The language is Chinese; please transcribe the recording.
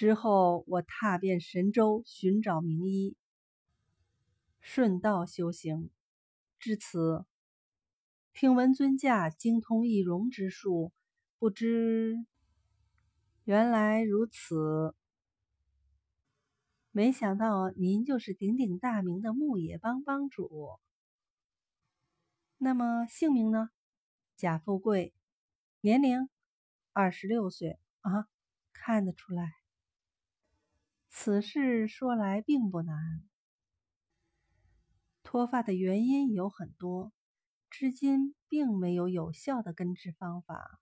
之后，我踏遍神州寻找名医，顺道修行。至此，听闻尊驾精通易容之术，不知原来如此。没想到您就是鼎鼎大名的牧野帮帮主。那么姓名呢？贾富贵，年龄二十六岁啊，看得出来。此事说来并不难。脱发的原因有很多，至今并没有有效的根治方法。